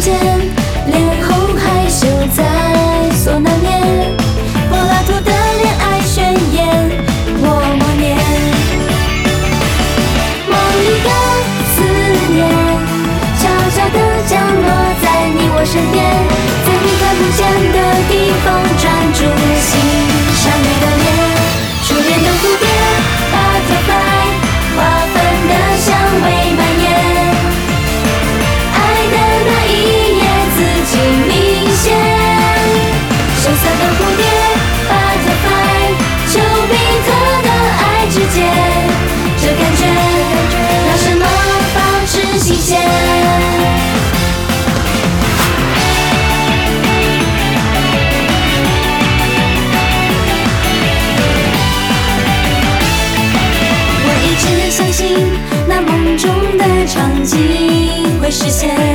间，脸红害羞在所难免。柏拉图的恋爱宣言，我默念。某一个思念，悄悄地降落在你我身边，在你看不见的地方专注心。实现，